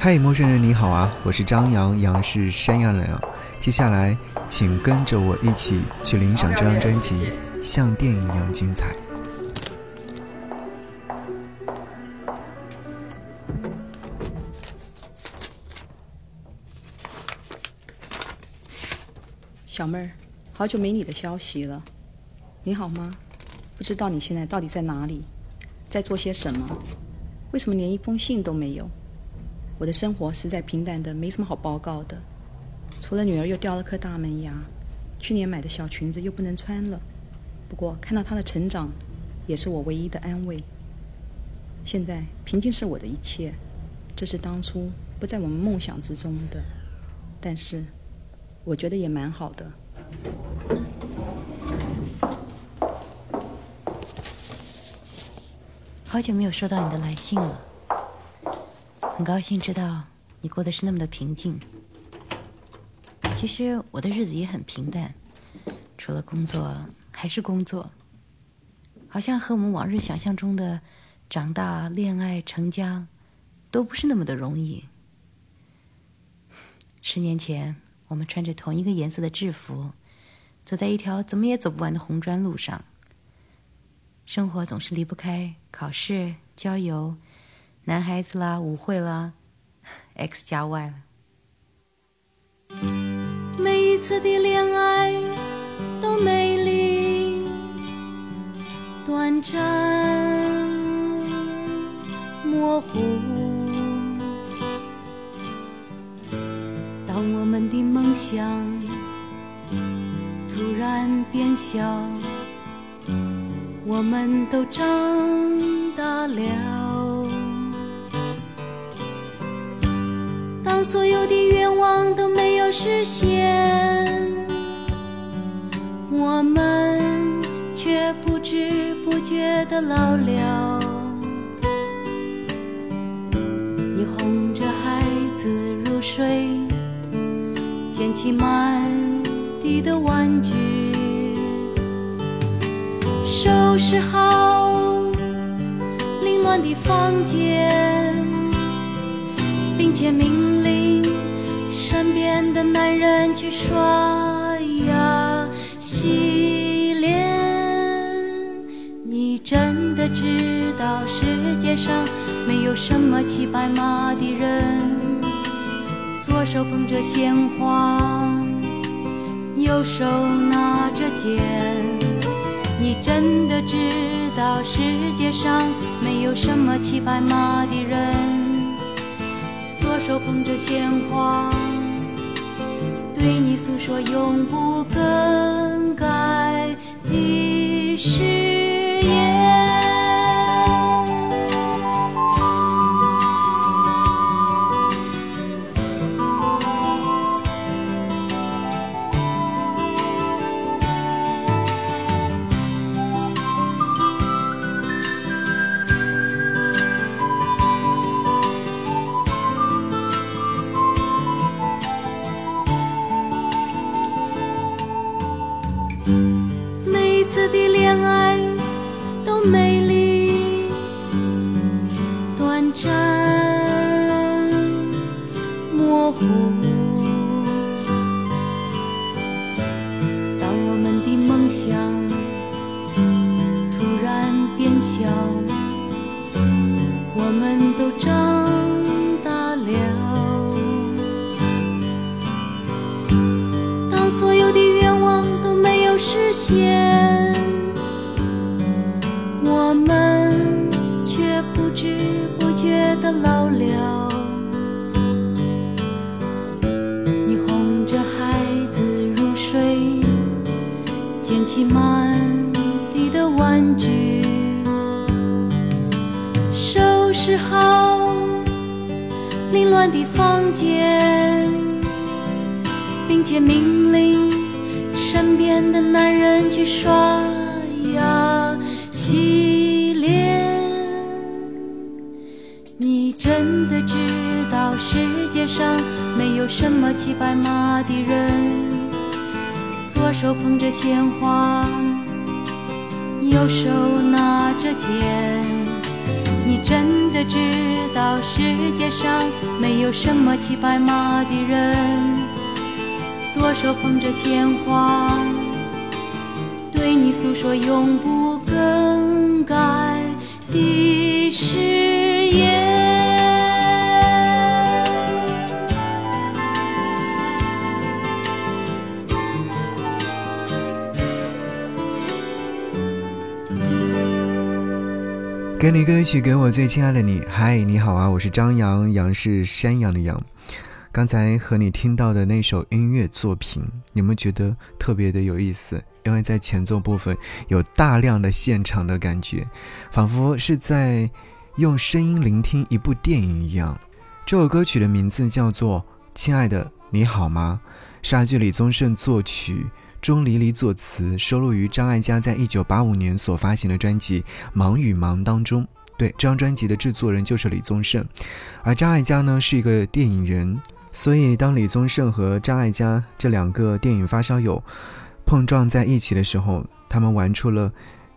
嗨，陌生人你好啊，我是张扬，杨是山羊的羊。接下来，请跟着我一起去领赏这张专辑，像电影一样精彩。小妹儿，好久没你的消息了，你好吗？不知道你现在到底在哪里，在做些什么？为什么连一封信都没有？我的生活实在平淡的，没什么好报告的。除了女儿又掉了颗大门牙，去年买的小裙子又不能穿了。不过看到她的成长，也是我唯一的安慰。现在平静是我的一切，这是当初不在我们梦想之中的，但是我觉得也蛮好的。好久没有收到你的来信了。很高兴知道你过得是那么的平静。其实我的日子也很平淡，除了工作还是工作，好像和我们往日想象中的长大、恋爱、成家都不是那么的容易。十年前，我们穿着同一个颜色的制服，走在一条怎么也走不完的红砖路上。生活总是离不开考试、郊游。男孩子啦，舞会啦，X 加 Y 了。每一次的恋爱都美丽、短暂、模糊。当我们的梦想突然变小，我们都长大了。当所有的愿望都没有实现，我们却不知不觉的老了。你哄着孩子入睡，捡起满地的玩具，收拾好凌乱的房间，并且明。的男人去刷牙洗脸，你真的知道世界上没有什么骑白马的人，左手捧着鲜花，右手拿着剑。你真的知道世界上没有什么骑白马的人，左手捧着鲜花。对你诉说永不更改的事。站模糊，当我们的梦想突然变小，我们都长。之后，凌乱的房间，并且命令身边的男人去刷牙洗脸。你真的知道世界上没有什么骑白马的人，左手捧着鲜花，右手拿着剑。你真的知道世界上没有什么骑白马的人，左手捧着鲜花，对你诉说永不更改。的事给你歌曲，给我最亲爱的你。嗨，你好啊，我是张扬，杨是山羊的羊。刚才和你听到的那首音乐作品，你们觉得特别的有意思？因为在前奏部分有大量的现场的感觉，仿佛是在用声音聆听一部电影一样。这首歌曲的名字叫做《亲爱的你好吗》，是阿句李宗盛作曲。钟离离作词，收录于张艾嘉在一九八五年所发行的专辑《忙与忙》当中。对，这张专辑的制作人就是李宗盛，而张艾嘉呢是一个电影人，所以当李宗盛和张艾嘉这两个电影发烧友碰撞在一起的时候，他们玩出了。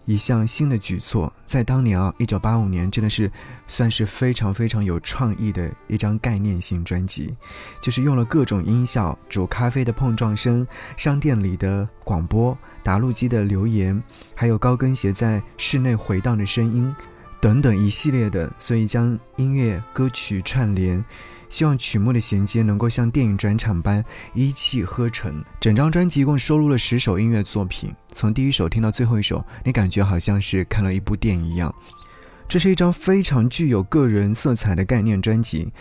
一项新的举措，在当年啊，一九八五年真的是算是非常非常有创意的一张概念性专辑，就是用了各种音效，煮咖啡的碰撞声，商店里的广播，打录机的留言，还有高跟鞋在室内回荡的声音，等等一系列的，所以将音乐歌曲串联。希望曲目的衔接能够像电影转场般一气呵成。整张专辑一共收录了十首音乐作品，从第一首听到最后一首，你感觉好像是看了一部电影一样。这是一张非常具有个人色彩的概念专辑。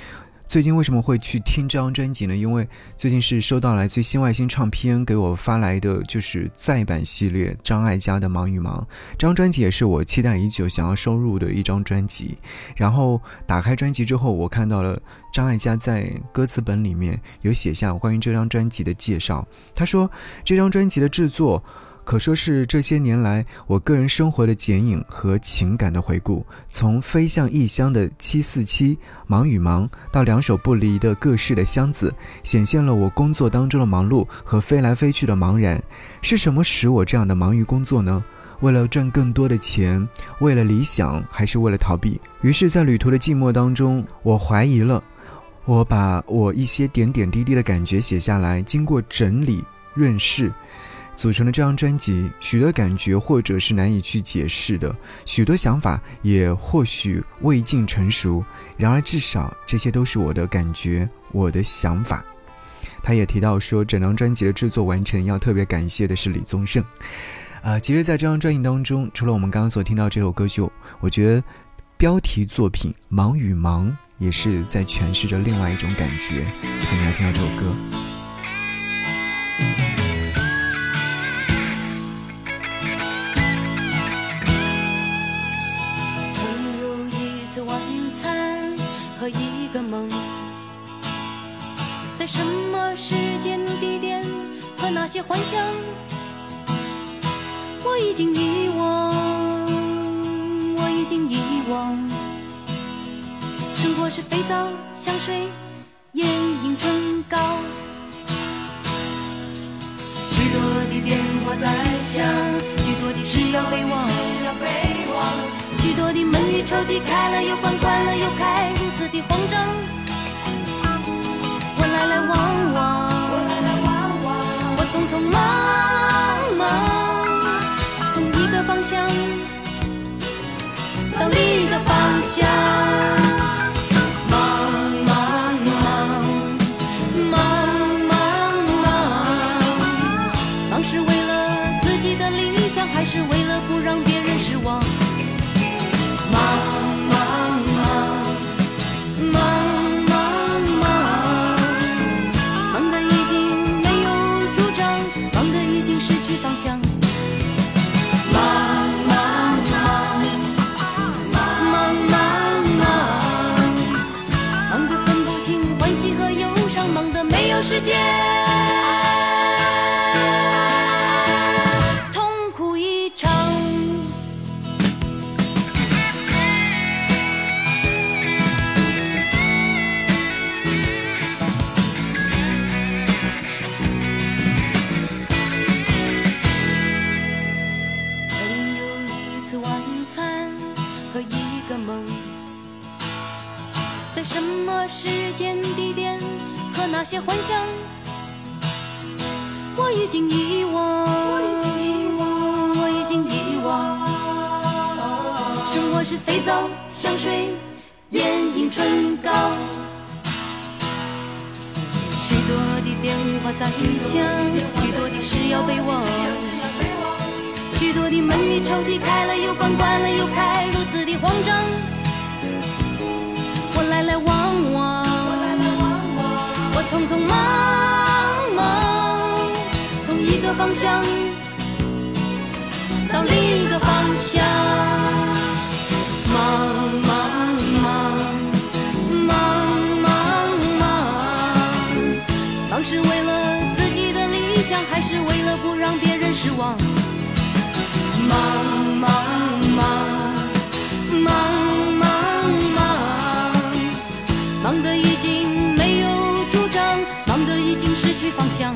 最近为什么会去听这张专辑呢？因为最近是收到来自新外星唱片给我发来的，就是再版系列张艾嘉的《忙与忙》这张专辑，也是我期待已久想要收入的一张专辑。然后打开专辑之后，我看到了张艾嘉在歌词本里面有写下关于这张专辑的介绍。他说，这张专辑的制作。可说是这些年来我个人生活的剪影和情感的回顾。从飞向异乡的七四七忙与忙，到两手不离的各式的箱子，显现了我工作当中的忙碌和飞来飞去的茫然。是什么使我这样的忙于工作呢？为了赚更多的钱，为了理想，还是为了逃避？于是，在旅途的寂寞当中，我怀疑了。我把我一些点点滴滴的感觉写下来，经过整理润饰。组成的这张专辑，许多感觉或者是难以去解释的，许多想法也或许未尽成熟。然而，至少这些都是我的感觉，我的想法。他也提到说，整张专辑的制作完成要特别感谢的是李宗盛。啊，其实，在这张专辑当中，除了我们刚刚所听到这首歌曲，我觉得标题作品《忙与忙》也是在诠释着另外一种感觉。我们来听到这首歌。的电话在响，许多的事要被忘，许多的门与抽屉开了又关，关了又开，如此的慌张。我来来往往，我匆匆忙忙，从一个方向到另一望？忙忙忙，忙忙忙，忙得已经没有主张，忙得已经失去方向。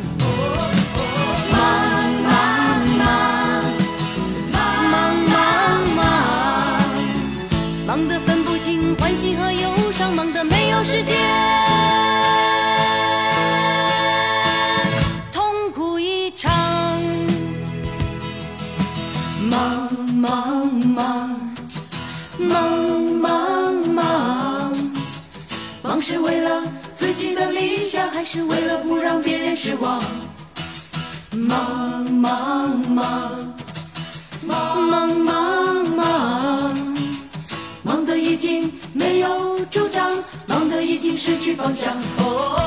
是为了不让别人失望？忙忙忙，忙忙忙忙，忙得已经没有主张，忙得已经失去方向。哦，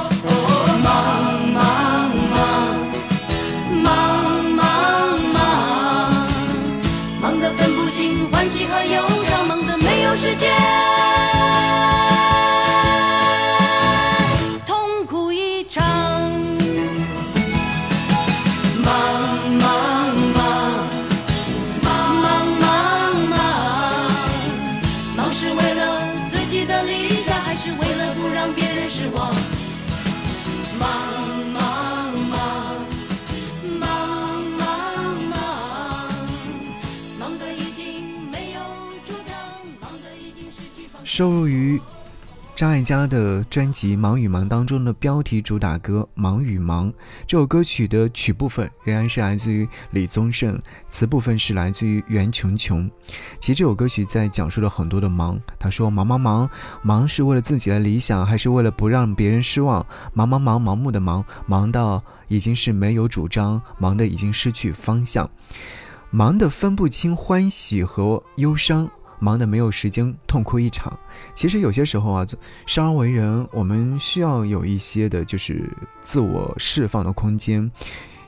收录于张艾嘉的专辑《忙与忙》当中的标题主打歌《忙与忙》。这首歌曲的曲部分仍然是来自于李宗盛，词部分是来自于袁琼琼。其实这首歌曲在讲述了很多的忙。他说：“忙忙忙，忙是为了自己的理想，还是为了不让别人失望？忙忙忙，盲目的忙，忙到已经是没有主张，忙的已经失去方向，忙得分不清欢喜和忧伤。”忙得没有时间痛哭一场。其实有些时候啊，生而为人，我们需要有一些的，就是自我释放的空间，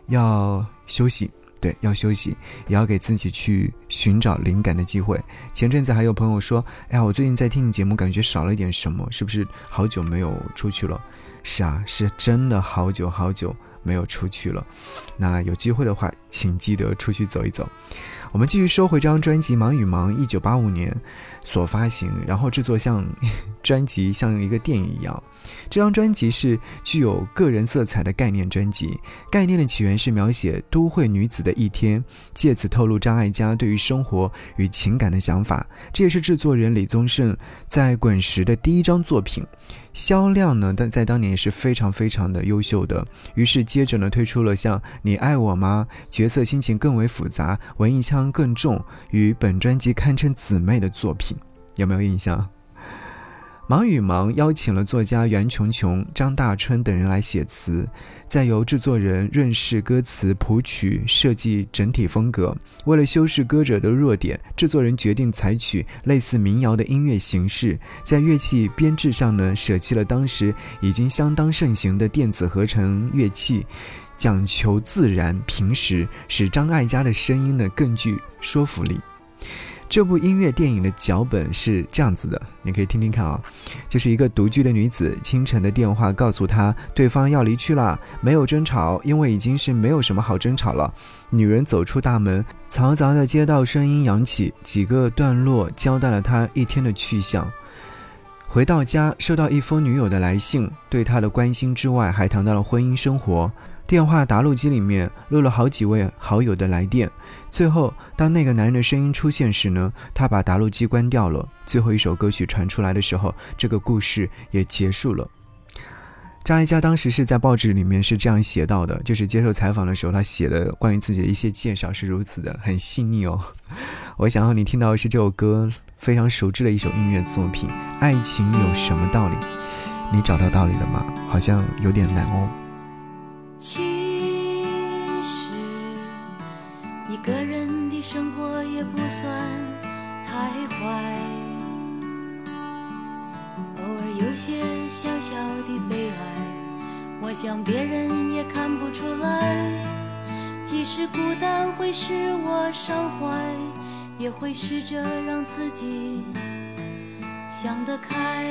要休息。对，要休息，也要给自己去寻找灵感的机会。前阵子还有朋友说：“哎呀，我最近在听你节目，感觉少了一点什么，是不是好久没有出去了？”是啊，是真的好久好久没有出去了。那有机会的话，请记得出去走一走。我们继续说回这张专辑《忙与忙》，一九八五年所发行，然后制作像 专辑像一个电影一样。这张专辑是具有个人色彩的概念专辑，概念的起源是描写都会女子的一天，借此透露张艾嘉对于生活与情感的想法。这也是制作人李宗盛在滚石的第一张作品。销量呢，但在当年也是非常非常的优秀的。于是接着呢，推出了像《你爱我吗》，角色心情更为复杂，文艺腔更重，与本专辑堪称姊妹的作品，有没有印象？忙与忙邀请了作家袁琼琼、张大春等人来写词，再由制作人润饰歌词谱曲，设计整体风格。为了修饰歌者的弱点，制作人决定采取类似民谣的音乐形式，在乐器编制上呢，舍弃了当时已经相当盛行的电子合成乐器，讲求自然平实，使张艾嘉的声音呢更具说服力。这部音乐电影的脚本是这样子的，你可以听听看啊。就是一个独居的女子，清晨的电话告诉她对方要离去了，没有争吵，因为已经是没有什么好争吵了。女人走出大门，嘈杂的街道声音扬起，几个段落交代了她一天的去向。回到家，收到一封女友的来信，对她的关心之外，还谈到了婚姻生活。电话答录机里面录了好几位好友的来电，最后当那个男人的声音出现时呢，他把答录机关掉了。最后一首歌曲传出来的时候，这个故事也结束了。张艾嘉当时是在报纸里面是这样写到的，就是接受采访的时候，他写的关于自己的一些介绍是如此的，很细腻哦。我想要你听到的是这首歌非常熟知的一首音乐作品《爱情有什么道理》，你找到道理了吗？好像有点难哦。其实一个人的生活也不算太坏，偶尔有些小小的悲哀，我想别人也看不出来。即使孤单会使我伤怀，也会试着让自己想得开。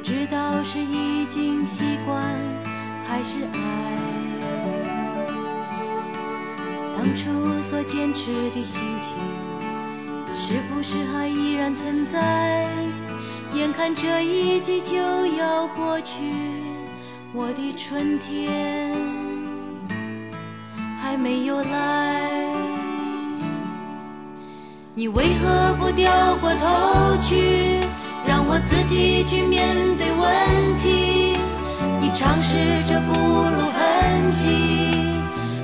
不知道是已经习惯还是爱。当初所坚持的心情，是不是还依然存在？眼看这一季就要过去，我的春天还没有来。你为何不掉过头去，我自己去面对问题？你尝试着不露痕迹，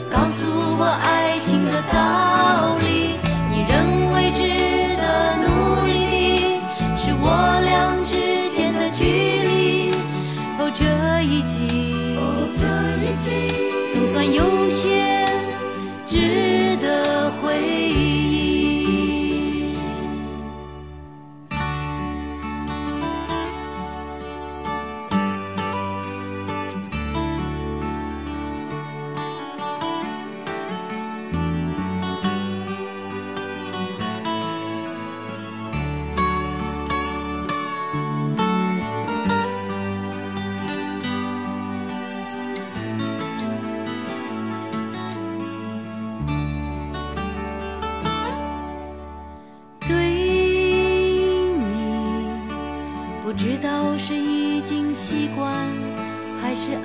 告诉我爱情的道理。你认为值得努力的是我俩之间的距离。哦，这一季，哦这一季，总算有些值得回忆。是已经习惯还是爱。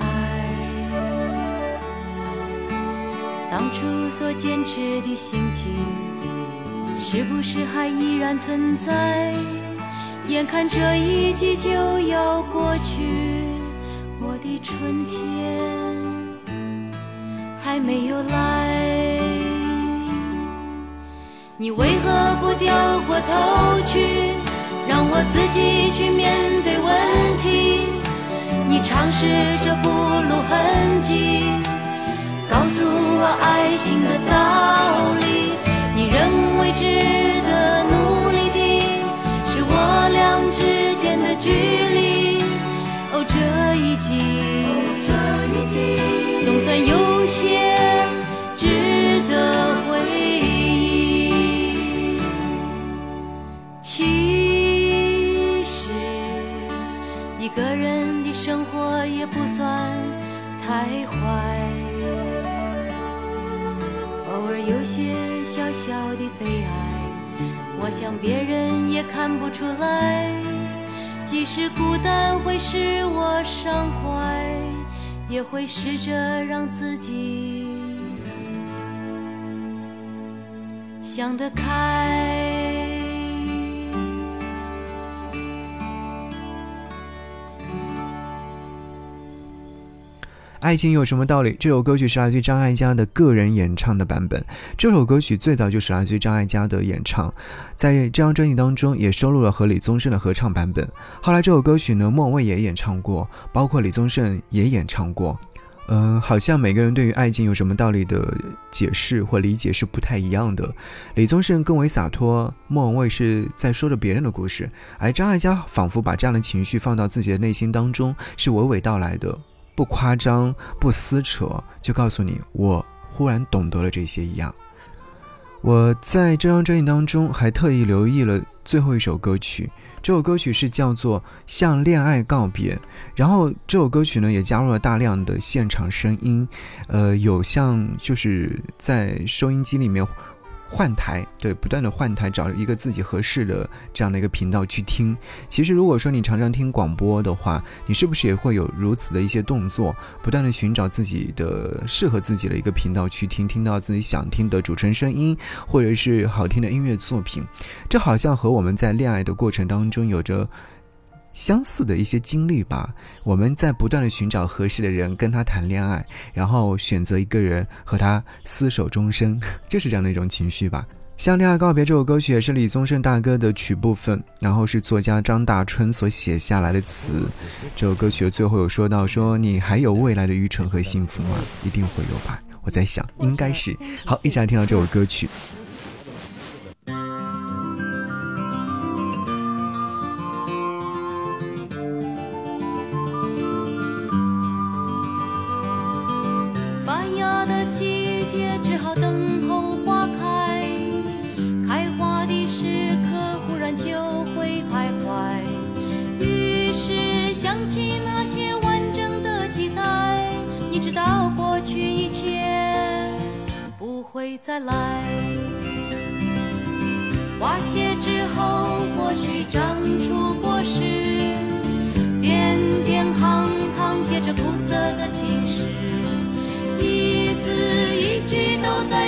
当初所坚持的心情，是不是还依然存在？眼看这一季就要过去，我的春天还没有来。你为何不掉过头去，我自己去面对问题？你尝试着不露痕迹，告诉我爱情的道理。你认为值得努力的是我俩之间的距离。哦，这一季，哦这一季，总算有些一个人的生活也不算太坏，偶尔有些小小的悲哀，我想别人也看不出来。即使孤单会使我伤怀，也会试着让自己想得开。爱情有什么道理？这首歌曲是来自于张艾嘉的个人演唱的版本。这首歌曲最早就是来自于张艾嘉的演唱，在这张专辑当中也收录了和李宗盛的合唱版本。后来这首歌曲呢，莫文蔚也演唱过，包括李宗盛也演唱过。嗯，好像每个人对于爱情有什么道理的解释或理解是不太一样的。李宗盛更为洒脱，莫文蔚是在说着别人的故事，而张艾嘉仿佛把这样的情绪放到自己的内心当中，是娓娓道来的。不夸张，不撕扯，就告诉你，我忽然懂得了这些一样。我在这张专辑当中还特意留意了最后一首歌曲，这首歌曲是叫做《向恋爱告别》，然后这首歌曲呢也加入了大量的现场声音，呃，有像就是在收音机里面换台，对，不断的换台，找一个自己合适的这样的一个频道去听。其实，如果说你常常听广播的话，你是不是也会有如此的一些动作，不断的寻找自己的适合自己的一个频道去听，听到自己想听的主持人声音，或者是好听的音乐作品？这好像和我们在恋爱的过程当中有着。相似的一些经历吧，我们在不断的寻找合适的人跟他谈恋爱，然后选择一个人和他厮守终生，就是这样的一种情绪吧。向《恋爱告别》这首歌曲也是李宗盛大哥的曲部分，然后是作家张大春所写下来的词。这首歌曲的最后有说到说你还有未来的愚蠢和幸福吗？一定会有吧？我在想，应该是。好，一起来听到这首歌曲。会再来，花谢之后或许长出果实，点点行行写着苦涩的情诗，一字一句都在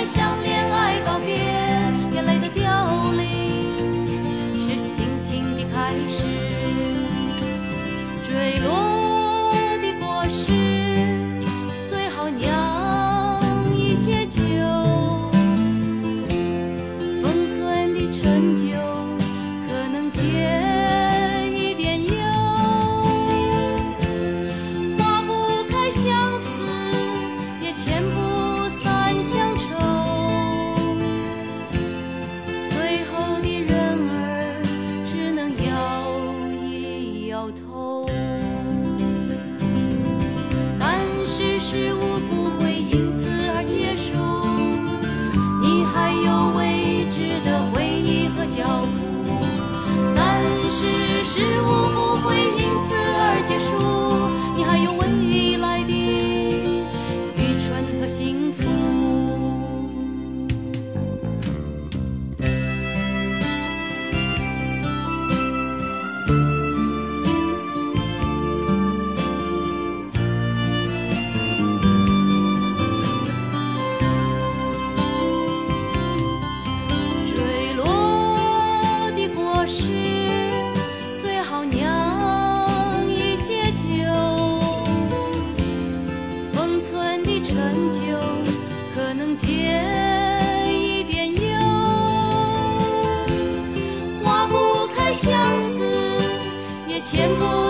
千不